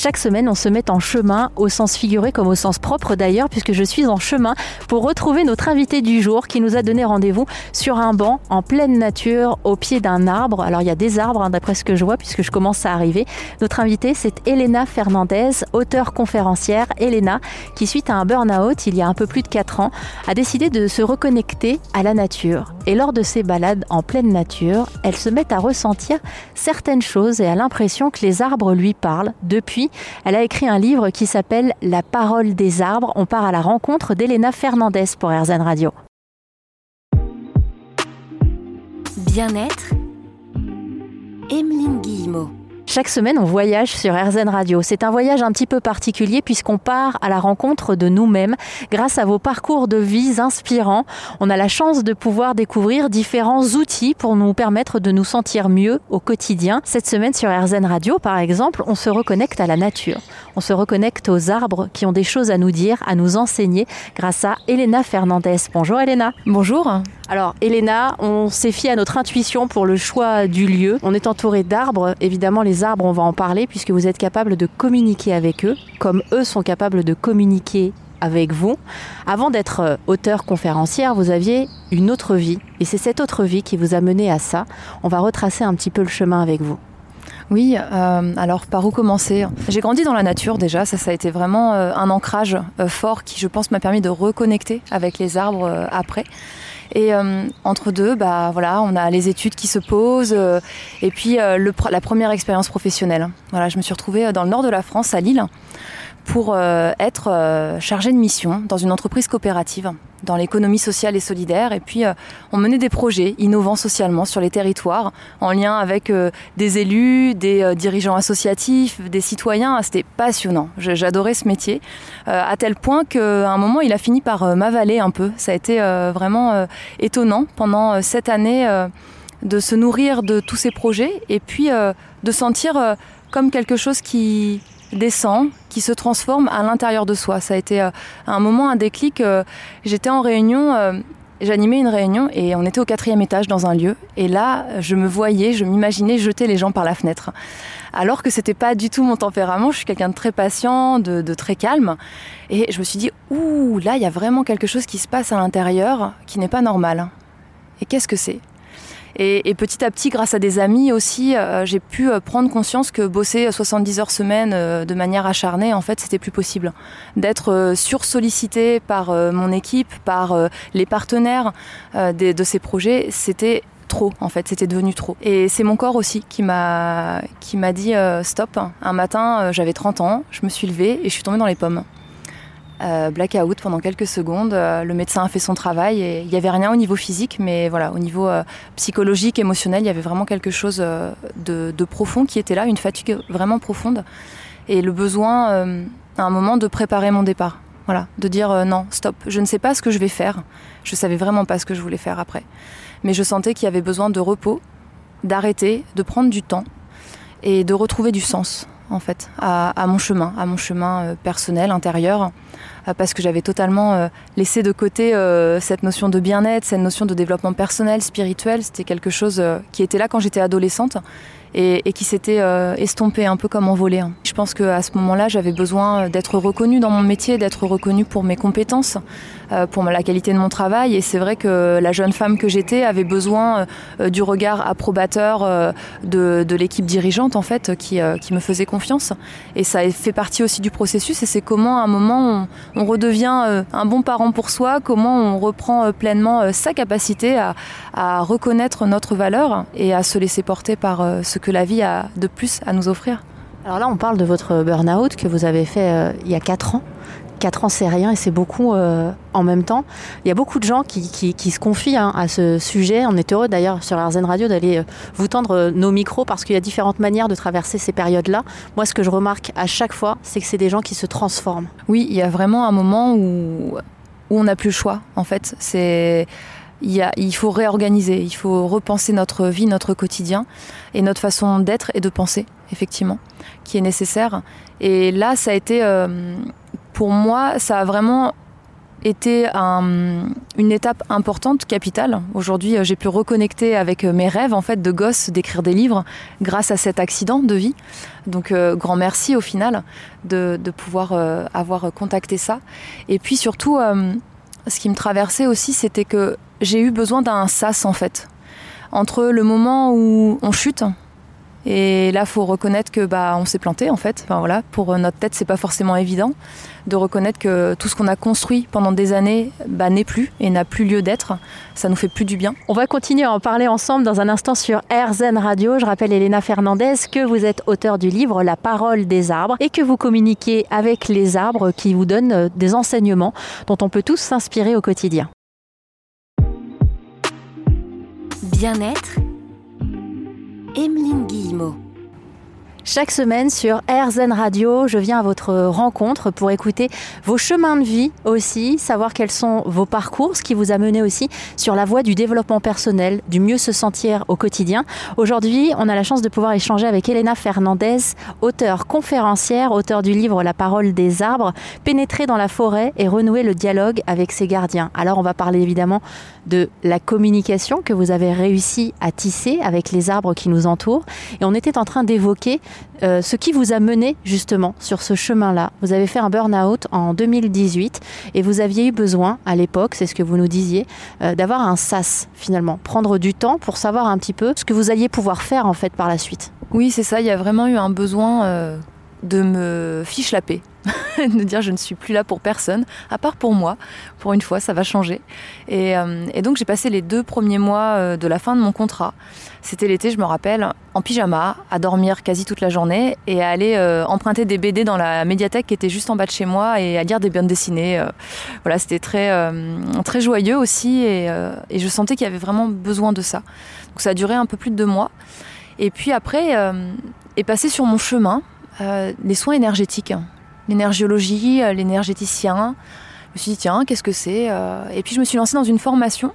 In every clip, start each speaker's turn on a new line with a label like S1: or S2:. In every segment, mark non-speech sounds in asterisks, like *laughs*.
S1: Chaque semaine, on se met en chemin, au sens figuré comme au sens propre d'ailleurs, puisque je suis en chemin pour retrouver notre invité du jour qui nous a donné rendez-vous sur un banc en pleine nature, au pied d'un arbre. Alors il y a des arbres, hein, d'après ce que je vois, puisque je commence à arriver. Notre invitée, c'est Elena Fernandez, auteure conférencière. Elena, qui suite à un burn-out il y a un peu plus de 4 ans, a décidé de se reconnecter à la nature. Et lors de ses balades en pleine nature, elle se met à ressentir certaines choses et a l'impression que les arbres lui parlent depuis elle a écrit un livre qui s'appelle La parole des arbres. On part à la rencontre d'Elena Fernandez pour RZN Radio.
S2: Bien-être. Emeline Guillemot.
S1: Chaque semaine, on voyage sur RZN Radio. C'est un voyage un petit peu particulier puisqu'on part à la rencontre de nous-mêmes. Grâce à vos parcours de vie inspirants, on a la chance de pouvoir découvrir différents outils pour nous permettre de nous sentir mieux au quotidien. Cette semaine sur RZN Radio, par exemple, on se reconnecte à la nature. On se reconnecte aux arbres qui ont des choses à nous dire, à nous enseigner grâce à Elena Fernandez. Bonjour Elena.
S3: Bonjour.
S1: Alors Elena, on s'est fié à notre intuition pour le choix du lieu. On est entouré d'arbres, évidemment les arbres, on va en parler puisque vous êtes capable de communiquer avec eux, comme eux sont capables de communiquer avec vous. Avant d'être euh, auteur conférencière, vous aviez une autre vie. Et c'est cette autre vie qui vous a mené à ça. On va retracer un petit peu le chemin avec vous.
S3: Oui, euh, alors par où commencer? J'ai grandi dans la nature déjà, ça, a été vraiment euh, un ancrage fort qui, je pense, m'a permis de reconnecter avec les arbres après. Et euh, entre deux, bah, voilà, on a les études qui se posent euh, et puis euh, la première expérience professionnelle. Voilà, je me suis retrouvée dans le nord de la France, à Lille, pour être chargée de mission dans une entreprise coopérative dans l'économie sociale et solidaire. Et puis, euh, on menait des projets innovants socialement sur les territoires, en lien avec euh, des élus, des euh, dirigeants associatifs, des citoyens. C'était passionnant. J'adorais ce métier, à tel point qu'à un moment, il a fini par m'avaler un peu. Ça a été vraiment étonnant pendant cette année de se nourrir de tous ces projets et puis de sentir comme quelque chose qui descend, qui se transforme à l'intérieur de soi. Ça a été euh, un moment, un déclic. Euh, j'étais en réunion, euh, j'animais une réunion et on était au quatrième étage dans un lieu. Et là, je me voyais, je m'imaginais jeter les gens par la fenêtre. Alors que c'était pas du tout mon tempérament. Je suis quelqu'un de très patient, de, de, très calme. Et je me suis dit, ouh, là, il y a vraiment quelque chose qui se passe à l'intérieur qui n'est pas normal. Et qu'est-ce que c'est? Et, petit à petit, grâce à des amis aussi, euh, j'ai pu euh, prendre conscience que bosser 70 heures semaine euh, de manière acharnée, en fait, c'était plus possible. D'être sursollicité par mon équipe, par les partenaires de ces projets, c'était trop en fait, c'était devenu trop. Et c'est mon corps aussi qui m'a qui m'a dit stop. Un matin, j'avais 30 ans, je me suis levée et je suis tombée dans les pommes. Euh, blackout pendant quelques secondes. Euh, le médecin a fait son travail et il n'y avait rien au niveau physique, mais voilà, au niveau euh, psychologique, émotionnel, il y avait vraiment quelque chose de, profond qui était là, une fatigue vraiment profonde et le besoin à un moment de préparer mon départ. Voilà, de dire non, stop, je ne sais pas ce que je vais faire. Je savais vraiment pas ce que je voulais faire après. Mais je sentais qu'il y avait besoin de repos, d'arrêter, de prendre du temps et de retrouver du sens en fait à, mon chemin, à mon chemin personnel, intérieur. Euh, parce que j'avais totalement euh, laissé de côté euh, cette notion de bien-être, cette notion de développement personnel, spirituel. C'était quelque chose qui était là quand j'étais adolescente et, qui s'était estompé un peu comme envolé. Hein. Je pense qu'à ce moment-là, j'avais besoin d'être reconnue dans mon métier, d'être reconnue pour mes compétences, pour la qualité de mon travail. Et c'est vrai que la jeune femme que j'étais avait besoin du regard approbateur de, l'équipe dirigeante, en fait, qui, me faisait confiance. Et ça fait partie aussi du processus. Et c'est comment, à un moment, on, redevient euh, un bon parent pour soi, comment on reprend euh, pleinement euh, sa capacité à, reconnaître notre valeur et à se laisser porter par ce que la vie a de plus à nous offrir.
S1: Alors là, on parle de votre burn-out que vous avez fait il y a 4 ans. 4 ans, c'est rien et c'est beaucoup euh, en même temps. Il y a beaucoup de gens qui, se confient hein, à ce sujet. On est heureux d'ailleurs sur RZN Radio d'aller euh, vous tendre euh, nos micros parce qu'il y a différentes manières de traverser ces périodes-là. Moi, ce que je remarque à chaque fois, c'est que c'est des gens qui se transforment.
S3: Oui, il y a vraiment un moment où, où on n'a plus le choix, en fait. C'est il, faut réorganiser, il faut repenser notre vie, notre quotidien et notre façon d'être et de penser, effectivement, qui est nécessaire. Et là, ça a été, euh, pour moi, ça a vraiment été une étape importante, capitale. Aujourd'hui, j'ai pu reconnecter avec mes rêves en fait de gosse d'écrire des livres grâce à cet accident de vie. Donc grand merci au final de pouvoir avoir contacté ça. Et puis surtout, ce qui me traversait aussi, c'était que j'ai eu besoin d'un sas en fait. Entre le moment où on chute, et là, faut reconnaître que bah on s'est planté en fait. Enfin, voilà, pour notre tête, c'est pas forcément évident de reconnaître que tout ce qu'on a construit pendant des années bah, n'est plus et n'a plus lieu d'être. Ça nous fait plus du bien.
S1: On va continuer à en parler ensemble dans un instant sur RZN Radio. Je rappelle Elena Fernandez que vous êtes auteur du livre La parole des arbres et que vous communiquez avec les arbres qui vous donnent des enseignements dont on peut tous s'inspirer au quotidien.
S2: Bien-être Emeline Guillemot.
S1: Chaque semaine sur RZN Radio, je viens à votre rencontre pour écouter vos chemins de vie aussi, savoir quels sont vos parcours, ce qui vous a mené aussi sur la voie du développement personnel, du mieux se sentir au quotidien. Aujourd'hui, on a la chance de pouvoir échanger avec Elena Fernandez, auteure conférencière, auteure du livre La parole des arbres, pénétrer dans la forêt et renouer le dialogue avec ses gardiens. Alors on va parler évidemment de la communication que vous avez réussi à tisser avec les arbres qui nous entourent. Et on était en train d'évoquer euh, ce qui vous a mené justement sur ce chemin-là. Vous avez fait un burn-out en 2018 et vous aviez eu besoin à l'époque, c'est ce que vous nous disiez, euh, d'avoir un sas finalement, prendre du temps pour savoir un petit peu ce que vous alliez pouvoir faire en fait par la suite.
S3: Oui, c'est ça, il y a vraiment eu un besoin euh, de me fiche la paix. *laughs* de dire je ne suis plus là pour personne, à part pour moi. Pour une fois, ça va changer. Et, euh, donc j'ai passé les deux premiers mois euh, de la fin de mon contrat. C'était l'été, je me rappelle, en pyjama, à dormir quasi toute la journée et à aller euh, emprunter des BD dans la médiathèque qui était juste en bas de chez moi et à lire des bandes dessinées. voilà, c'était très, très joyeux aussi et, et je sentais qu'il y avait vraiment besoin de ça. Donc ça a duré un peu plus de deux mois. Et puis après est passé sur mon chemin les soins énergétiques l'énergiologie, euh, l'énergéticien. Je me suis dit, tiens, qu'est-ce que c'est euh Et puis je me suis lancée dans une formation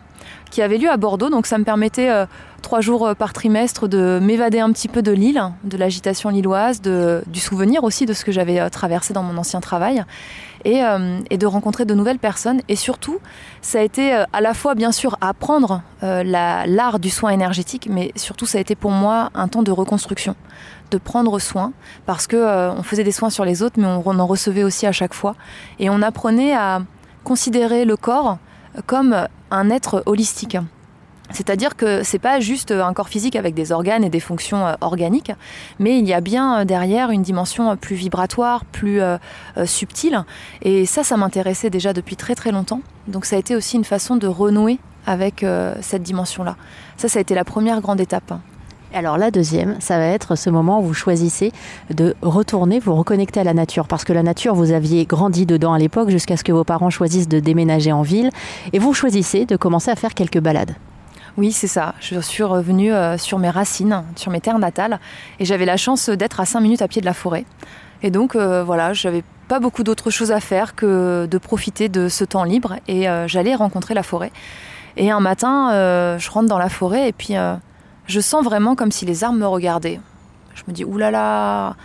S3: qui avait lieu à Bordeaux, donc ça me permettait euh, trois jours par trimestre de m'évader un petit peu de l'île, de l'agitation lilloise, du souvenir aussi de ce que j'avais traversé dans mon ancien travail, et, de rencontrer de nouvelles personnes. Et surtout, ça a été à la fois bien sûr apprendre l'art du soin énergétique, mais surtout ça a été pour moi un temps de reconstruction de prendre soin parce que euh, on faisait des soins sur les autres, mais on, en recevait aussi à chaque fois. Et on apprenait à considérer le corps comme un être holistique. C'est-à-dire que c'est pas juste un corps physique avec des organes et des fonctions euh, organiques, mais il y a bien euh, derrière une dimension plus vibratoire, plus subtile. Et ça, ça m'intéressait déjà depuis très très longtemps. Donc ça a été aussi une façon de renouer avec cette dimension-là. Ça, ça a été la première grande étape.
S1: Alors la deuxième, ça va être ce moment où vous choisissez de retourner, vous reconnecter à la nature. Parce que la nature, vous aviez grandi dedans à l'époque jusqu'à ce que vos parents choisissent de déménager en ville. Et vous choisissez de commencer à faire quelques balades.
S3: Oui, c'est ça. Je suis revenue euh, sur mes racines, sur mes terres natales. Et j'avais la chance d'être à 5 minutes à pied de la forêt. Et donc, euh, voilà, j'avais pas beaucoup d'autres choses à faire que de profiter de ce temps libre. Et euh, j'allais rencontrer la forêt. Et un matin, je rentre dans la forêt et puis je sens vraiment comme si les arbres me regardaient. Je me dis, oulala, là là,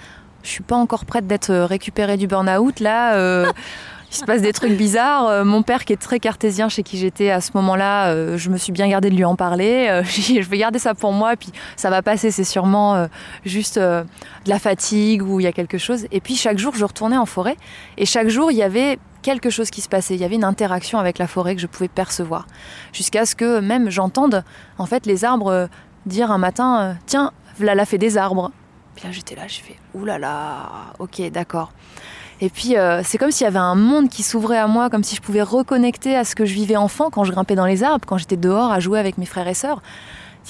S3: je suis pas encore prête d'être récupérée du burn-out là. Euh, *laughs* il se passe des trucs bizarres. Euh, mon père, qui est très cartésien, chez qui j'étais à ce moment-là, euh, je me suis bien gardée de lui en parler. *laughs* je vais garder ça pour moi, puis ça va passer. C'est sûrement juste de la fatigue ou il y a quelque chose. Et puis chaque jour, je retournais en forêt, et chaque jour, il y avait quelque chose qui se passait. Il y avait une interaction avec la forêt que je pouvais percevoir, jusqu'à ce que même j'entende en fait les arbres dire un matin, euh, tiens, voilà fait des arbres. Puis là, j'étais là, j'ai fait, oulala, ok, d'accord. Et puis, euh, c'est comme s'il y avait un monde qui s'ouvrait à moi, comme si je pouvais reconnecter à ce que je vivais enfant quand je grimpais dans les arbres, quand j'étais dehors à jouer avec mes frères et sœurs.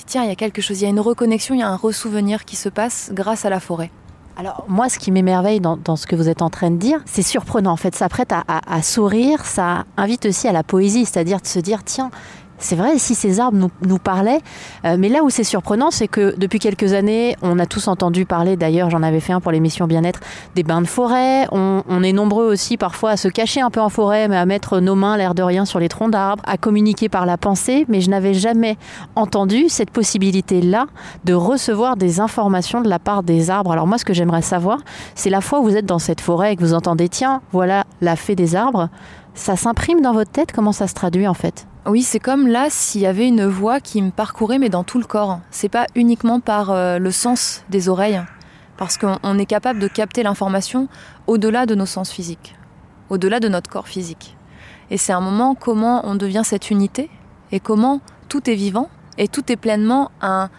S3: Tiens, il y a quelque chose, il y a une reconnexion, il y a un ressouvenir qui se passe grâce à la forêt.
S1: Alors moi, ce qui m'émerveille dans, ce que vous êtes en train de dire, c'est surprenant. En fait, ça prête à, sourire, ça invite aussi à la poésie, c'est-à-dire de se dire, tiens, c'est vrai, si ces arbres nous, parlaient, euh, mais là où c'est surprenant, c'est que depuis quelques années, on a tous entendu parler, d'ailleurs j'en avais fait un pour l'émission Bien-être, des bains de forêt. On, est nombreux aussi parfois à se cacher un peu en forêt, mais à mettre nos mains, l'air de rien, sur les troncs d'arbres, à communiquer par la pensée, mais je n'avais jamais entendu cette possibilité-là de recevoir des informations de la part des arbres. Alors moi, ce que j'aimerais savoir, c'est la fois où vous êtes dans cette forêt et que vous entendez, tiens, voilà la fée des arbres. Ça s'imprime dans votre tête? Comment ça se traduit en fait?
S3: Oui, c'est comme là s'il y avait une voix qui me parcourait, mais dans tout le corps. C'est pas uniquement par euh, le sens des oreilles, parce qu'on est capable de capter l'information au-delà de nos sens physiques, au-delà de notre corps physique. Et c'est un moment comment on devient cette unité et comment tout est vivant et tout est pleinement un,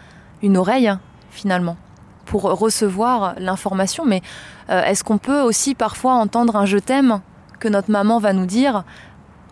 S3: une oreille finalement pour recevoir l'information. Mais euh, est-ce qu'on peut aussi parfois entendre un je t'aime que notre maman va nous dire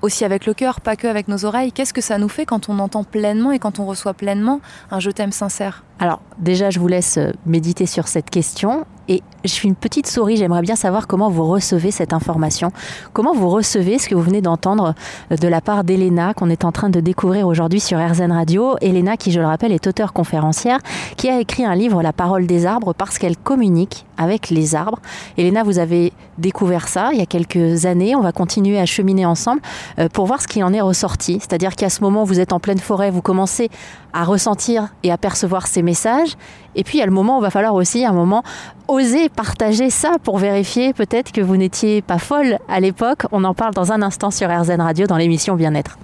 S3: aussi avec le cœur, pas que avec nos oreilles. Qu'est-ce que ça nous fait quand on entend pleinement et quand on reçoit pleinement un je t'aime sincère?
S1: Alors déjà, je vous laisse euh, méditer sur cette question et je suis une petite souris, j'aimerais bien savoir comment vous recevez cette information, comment vous recevez ce que vous venez d'entendre de la part d'Elena qu'on est en train de découvrir aujourd'hui sur RZN Radio. Elena qui, je le rappelle, est auteure conférencière, qui a écrit un livre La parole des arbres parce qu'elle communique avec les arbres. Elena, vous avez découvert ça il y a quelques années, on va continuer à cheminer ensemble euh, pour voir ce qui en est ressorti. C'est-à-dire qu'à ce moment, vous êtes en pleine forêt, vous commencez à ressentir et à percevoir ces Et puis, il y a le moment où il va falloir aussi, un moment, oser partager ça pour vérifier peut-être que vous n'étiez pas folle à l'époque. On en parle dans un instant sur RZN Radio dans l'émission Bien-être.